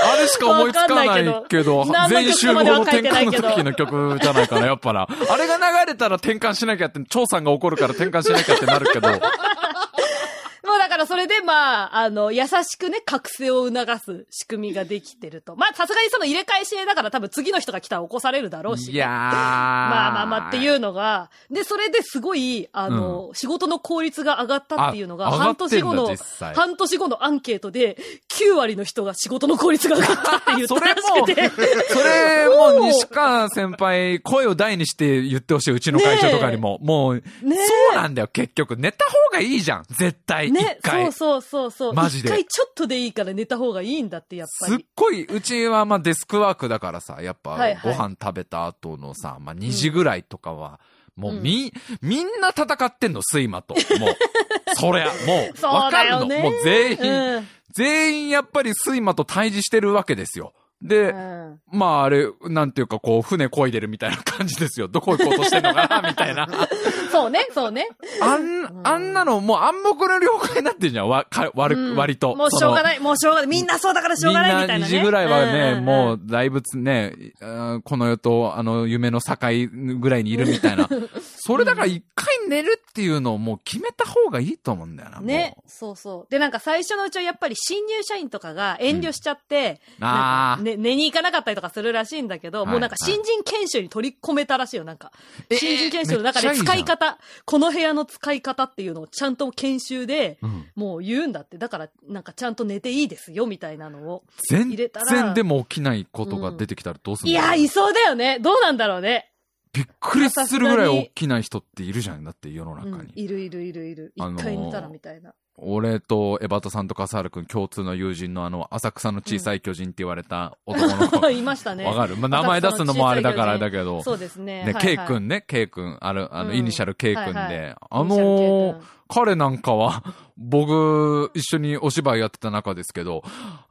あれしか思いつかないけど、全員集合の転換の時の曲じゃないかな、やっぱな。あれが流れたら転換しなきゃって、張さんが怒るから転換しなきゃってなるけど。だからそれでまあ、あの、優しくね、覚醒を促す仕組みができてると。まあ、さすがにその入れ替え制だから多分次の人が来たら起こされるだろうし。いやー。まあまあまあっていうのが、で、それですごい、あの、うん、仕事の効率が上がったっていうのが、半年後の、半年後のアンケートで、9割の人が仕事の効率が上がったって言ったらしくて。それも、それも西川先輩、声を大にして言ってほしい、うちの会社とかにも。もう、ね、そうなんだよ、結局。寝た方がいいじゃん、絶対。ね、そうそうそうそう。マジで。一回ちょっとでいいから寝た方がいいんだって、やっぱり。すっごい、うちはまあデスクワークだからさ、やっぱご飯食べた後のさ、まあ2時ぐらいとかは、もうみ、うん、みんな戦ってんの、睡魔と。もう、そりゃ、もう、わかるの。もう全員、うん、全員やっぱり睡魔と対峙してるわけですよ。で、うん、まああれ、なんていうかこう、船漕いでるみたいな感じですよ。どこ行こうとしてんのかな、みたいな。そうね、そうね。あん、あんなのもう暗黙の了解になってんじゃん、わ、か、割、うん、割と。もうしょうがない、もうしょうがない。みんなそうだからしょうがないみたいな、ね。みんな2時ぐらいはね、うん、もうだいぶね、この世とあの夢の境ぐらいにいるみたいな。それだから一回寝るっていうのをもう決めた方がいいと思うんだよな。ね。そうそう。で、なんか最初のうちはやっぱり新入社員とかが遠慮しちゃって、ああ。ね、寝に行かなかったりとかするらしいんだけど、はい、もうなんか新人研修に取り込めたらしいよ、なんか。新人研修の中で使い方、この部屋の使い方っていうのをちゃんと研修で、もう言うんだって。だから、なんかちゃんと寝ていいですよ、みたいなのを入れたら。全然でも起きないことが出てきたらどうするの、うん、いや、いそうだよね。どうなんだろうね。びっくりするぐらい大きな人っているじゃん。だって世の中に。うん、いるいるいるいる。一回寝たらみたいな。俺とエバタさんと笠原くん共通の友人のあの、浅草の小さい巨人って言われた男の子。いましたね。わかる？まあ、名前出すのもあれだからだけど。そうですね。ね、ケイくんね、ケイくん、ある、あの、イニシャルケイくんで、あの彼なんかは、僕、一緒にお芝居やってた中ですけど、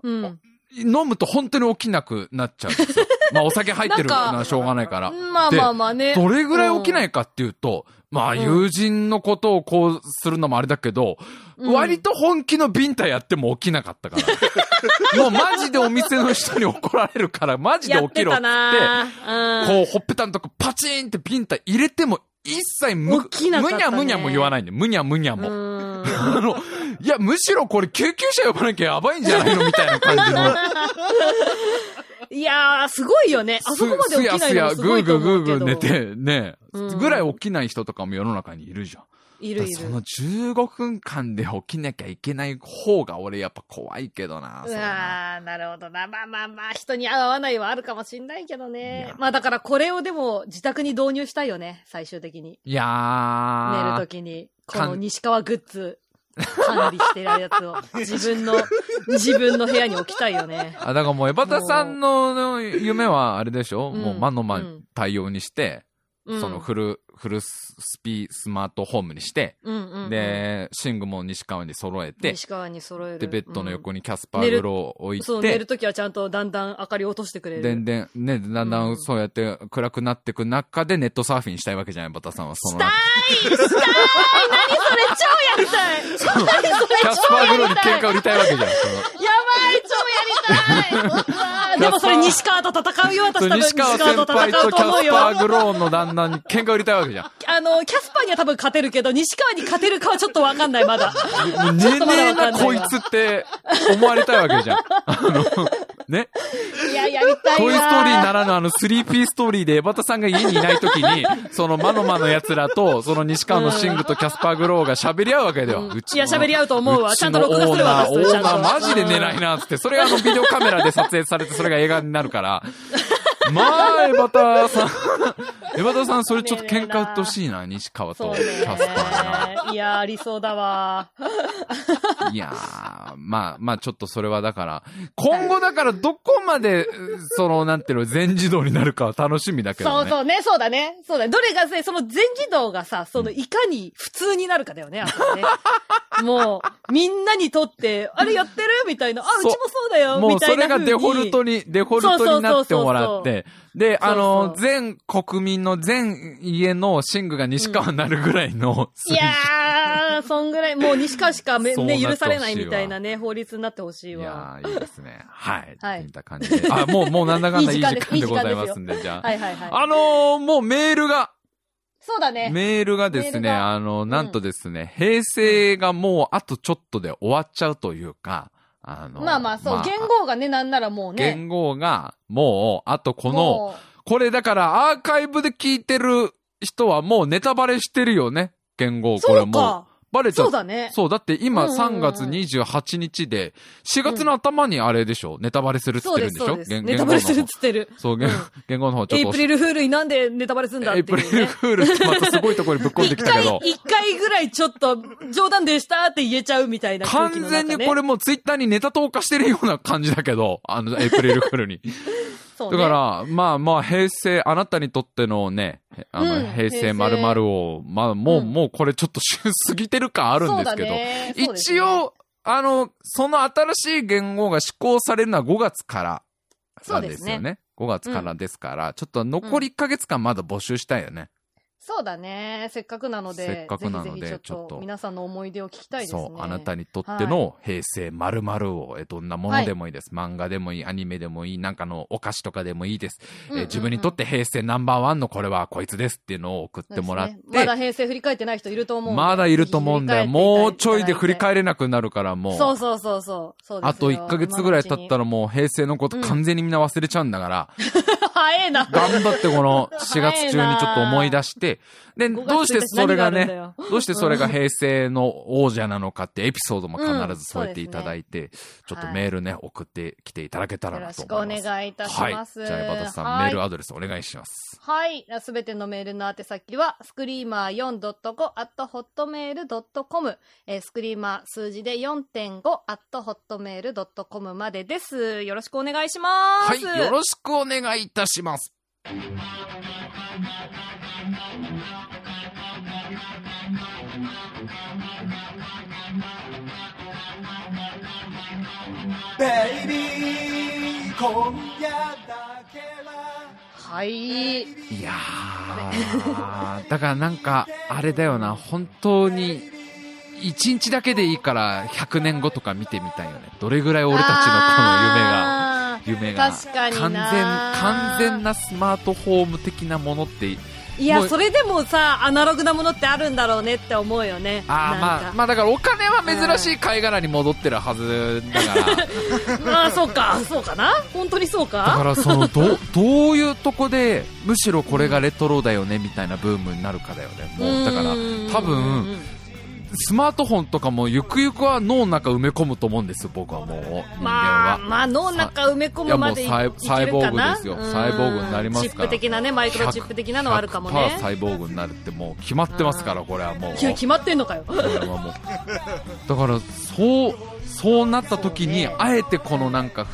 うん、飲むと本当に起きなくなっちゃうんですよ。まあお酒入ってるのはしょうがないから。まあまあまあね。どれぐらい起きないかっていうと、うん、まあ友人のことをこうするのもあれだけど、うん、割と本気のビンタやっても起きなかったから。もうマジでお店の人に怒られるから、マジで起きろってって、こうほっぺたんとこパチンってビンタ入れても一切む、むにゃむにゃも言わないんで、むにゃむにゃも。あの、いや、むしろこれ救急車呼ばなきゃやばいんじゃないのみたいな感じの。いやー、すごいよね。あそこまで起きないのすごいと思うけど。すやすやぐーぐーぐー寝て、ね、ぐらい起きない人とかも世の中にいるじゃん。いるいる。その15分間で起きなきゃいけない方が俺やっぱ怖いけどな。ああ、なるほどな。まあまあまあ、人に合わないはあるかもしんないけどね。まあだからこれをでも自宅に導入したいよね、最終的に。いやー。寝るときに。この西川グッズ。管理してるやつを、自分の、自分の部屋に置きたいよね。あ、だからもう、エバタさんの夢はあれでしょ？もう、間の間対応にして、そのフル、フルスピスマートホームにして、うんうんうん、で、寝具も西川に揃えて、西川に揃える。で、ベッドの横にキャスパーグローを置いて、そう、寝るときはちゃんとだんだん明かりを落としてくれる。でんでん、ね、だんだんそうやって暗くなっていく中でネットサーフィンしたいわけじゃない、バタさんは。そのしたいしたい。何それ超やりたい。そう。キャスパーグローに喧嘩売りたいわけじゃん。やばい超やりたいでもそれ西川と戦うよ、私多分西川と戦うと思うよ。キャスパーグローの旦那に喧嘩売りたいわけじゃん。あの、キャスパーには多分勝てるけど、西川に勝てるかはちょっとわかんない、まだ。ねねえなこいつって思われたいわけじゃん。あの、ね。や、やりたいトイストーリーならぬあの、スリーピーストーリーで、エバタさんが家にいない時に、その、マノマの奴らと、その西川のシングとキャスパーグローが喋り合うわけだよ。うちいや、喋り合うと思うわ。ちゃんと録画するわ、オーナー、マジで寝ないな、つって。それがあの、ビデオカメラで撮影されて、それが映画になるから。まあ、エバタさん。エバタさん、それちょっと喧嘩売ってほしいな、西川とキャスパーいや、ありそうだわ。いやー、まあ、まあ、ちょっとそれはだから、今後だからどこまで、その、なんていうの、全自動になるかは楽しみだけどね。そうそうね、そうだね。そうだね。どれがね、その全自動がさ、その、いかに普通になるかだよね、あとね。もう、みんなにとって、あれやってる？みたいな、あ、うちもそうだよ、みたいな。もうそれがデフォルトに、デフォルトになってもらって、で、あの、全国民の全家の寝具が西川になるぐらいの、うん、いやー、そんぐらい、もう西川しかね、許されないみたいなね、法律になってほしいわ。いやー、いいですね。はい。はい。みた感じで。あ、もう、もうなんだかんだいい時間でございますんで、じゃあ。はいはいはい。あのー、もうメールが、そうだね。メールがですね、あの、なんとですね、うん、平成がもうあとちょっとで終わっちゃうというか、あの、まあまあ、そう、まあ、言語がね、なんならもうね。言語が、もう、あとこの、これだからアーカイブで聞いてる人はもうネタバレしてるよね。言語、これもう。バレちゃう。そうだね。そう、だって今3月28日で、4月の頭にあれでしょ、ネタバレするっつってるんでしょ？ネタバレするっつってる。そう、言語の方ちょっと。エイプリルフールになんでネタバレするんだってエイプリルフールってまたすごいところにぶっ込んできたけど。一回ぐらいちょっと冗談でしたって言えちゃうみたいな、完全にこれもうツイッターにネタ投下してるような感じだけど、あの、エイプリルフールに。だから、まあまあ、平成、あなたにとってのね、あの、うん、平成〇〇を、まあ、もう、うん、もうこれちょっと過ぎてる感あるんですけど、ね、一応、あの、その新しい言語が施行されるのは5月からなんですよね。ね。5月からですから、ちょっと残り1ヶ月間まだ募集したいよね。そうだね。せっかくなので、せっかくなので、ちょっと皆さんの思い出を聞きたいですね。そう、あなたにとっての平成〇〇を、えどんなものでもいいです、はい、漫画でもいい、アニメでもいい、なんかのお菓子とかでもいいです。え自分にとって平成ナンバーワンのこれはこいつですっていうのを送ってもらって。ね、まだ平成振り返ってない人いると思うまだいると思うんだよ。もうちょいで振り返れなくなるからもう。そうそうそうそう。そうあと1ヶ月ぐらい経ったらもう平成のこと完全にみんな忘れちゃうんだから。早いな。頑張ってこの4月中にちょっと思い出して、で、どうしてそれがね、どうしてそれが 平成の王者なのかってエピソードも必ず添えていただいて、ちょっとメールね、送ってきていただけたらなと思います。よろしくお願いいたします。はい。じゃあ、エバタさん、メールアドレスお願いします。はい。すべてのメールの宛先は、スクリーマー4.5 at hotmail.com、えー、スクリーマー数字で4.5 at hotmail.com までです。よろしくお願いします。はい。よろしくお願いいたします。ベイビー今夜だけは。はい。いやー。だからなんかあれだよな。本当に1日だけでいいから100年後とか見てみたいよね。どれぐらい俺たちのこの夢が夢が。完全完全なスマートフォーム的なものっていやそれでもさアナログなものってあるんだろうねって思うよね。あまあまあだからお金は珍しい貝殻に戻ってるはずだから。まあそうか。そうかな。本当にそうか。だからそのどどういうとこでむしろこれがレトロだよねみたいなブームになるかだよね。もうだから多分スマートフォンとかもゆくゆくは脳の中埋め込むと思うんですよ、僕はもう、人間は。まあ、まあ、脳の中埋め込むまでいサイサイボーグですよ。サイボーグになりますから。チップ的なね、マイクロチップ的なのあるかもね。サイボーグになるってもう決まってますから、これはもう。いや、決まってんのかよ。これはもう。だから、そう、そうなった時に、あえてこのなんか、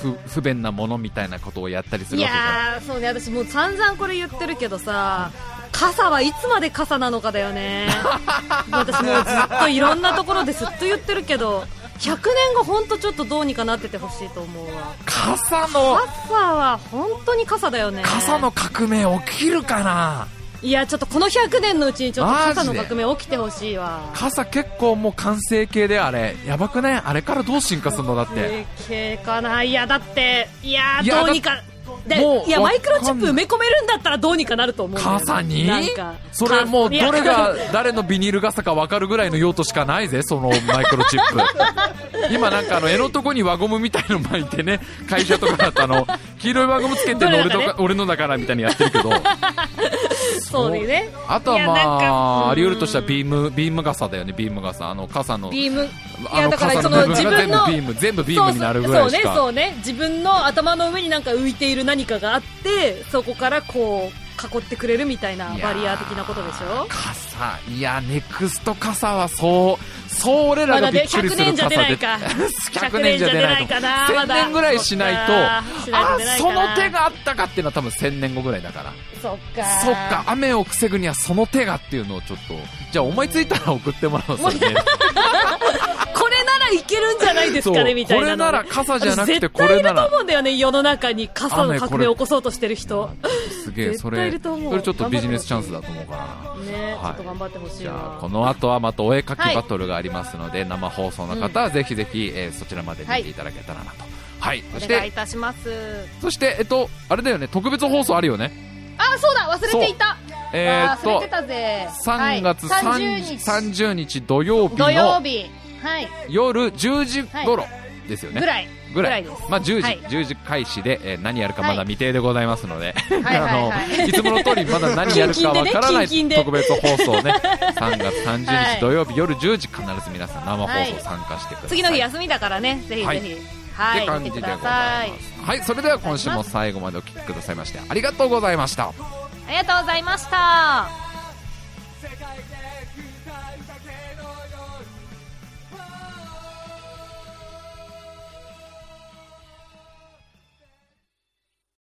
不不便なものみたいなことをやったりするわけいやそうね私もう散々これ言ってるけどさ傘はいつまで傘なのかだよね。私もうずっといろんなところでずっと言ってるけど100年後本当ちょっとどうにかなっててほしいと思うわ。傘の傘は本当に傘だよね。傘の革命起きるかな？いやちょっとこの100年のうちにちょっと傘の革命起きてほしいわ。傘結構もう完成形であれやばくない？あれからどう進化するのだって。完成形かない。やだっていやどうにかでいやマイクロチップ埋め込めるんだったらどうにかなると思う傘に？それもうどれが誰のビニール傘か分かるぐらいの用途しかないぜそのマイクロチップ。今なんかあの絵のとこに輪ゴムみたいの巻いてね会社とかだとあの。黄色い輪ゴムつけてるの俺の,、俺のだからみたいにやってるけど。そうね。あとはまああり得るとしたらビームビーム傘だよねビーム傘。あの傘のビーム。いやだからその自分の全部ビーム全部ビームになるぐらいしか。そうねそうね。自分の頭の上になんか浮いている何かがあってそこからこう囲ってくれるみたいなバリア的なことでしょ？傘。いやネクスト傘はそうそう俺らがびっくりする傘で、ま、100年じゃ出ないかな。1000年ぐらいしないとあその手があったかっていうのは多分1000年後ぐらいだから。そっか。そっか雨を防ぐにはその手がっていうのをちょっとじゃあ思いついたら送ってもらおうそれでいけるんじゃないですかねみたいなこれなら傘じゃなくてこれなら絶対いると思うんだよね世の中に傘の革命を起こそうとしてる人。すげえそれそれちょっとビジネスチャンスだと思うから。ね、はい、ちょっと頑張ってほしいじゃあこの後はまたお絵かきバトルがありますので、はい、生放送の方はぜひぜひ、えー、そちらまで見ていただけたらなと。はい、そしてお願いいたします。そしてえっとあれだよね特別放送あるよね。あそうだ忘れていた。えー、っと3月30日土曜日の土曜日はい、夜10時頃ですよね、ぐらい。ぐらい。まあ、10時、はい、10時開始で、えー、何やるかまだ未定でございますので、はい、あのい。つもの通りまだ何やるかわからない 特別放送ね3月30日土曜日夜10時必ず皆さん生放送参加してください、次の日休みだからね。ぜひぜひ。はい、って感じでございます。はい。それでは今週も最後までお聴きくださいましてありがとうございました。ありがとうございました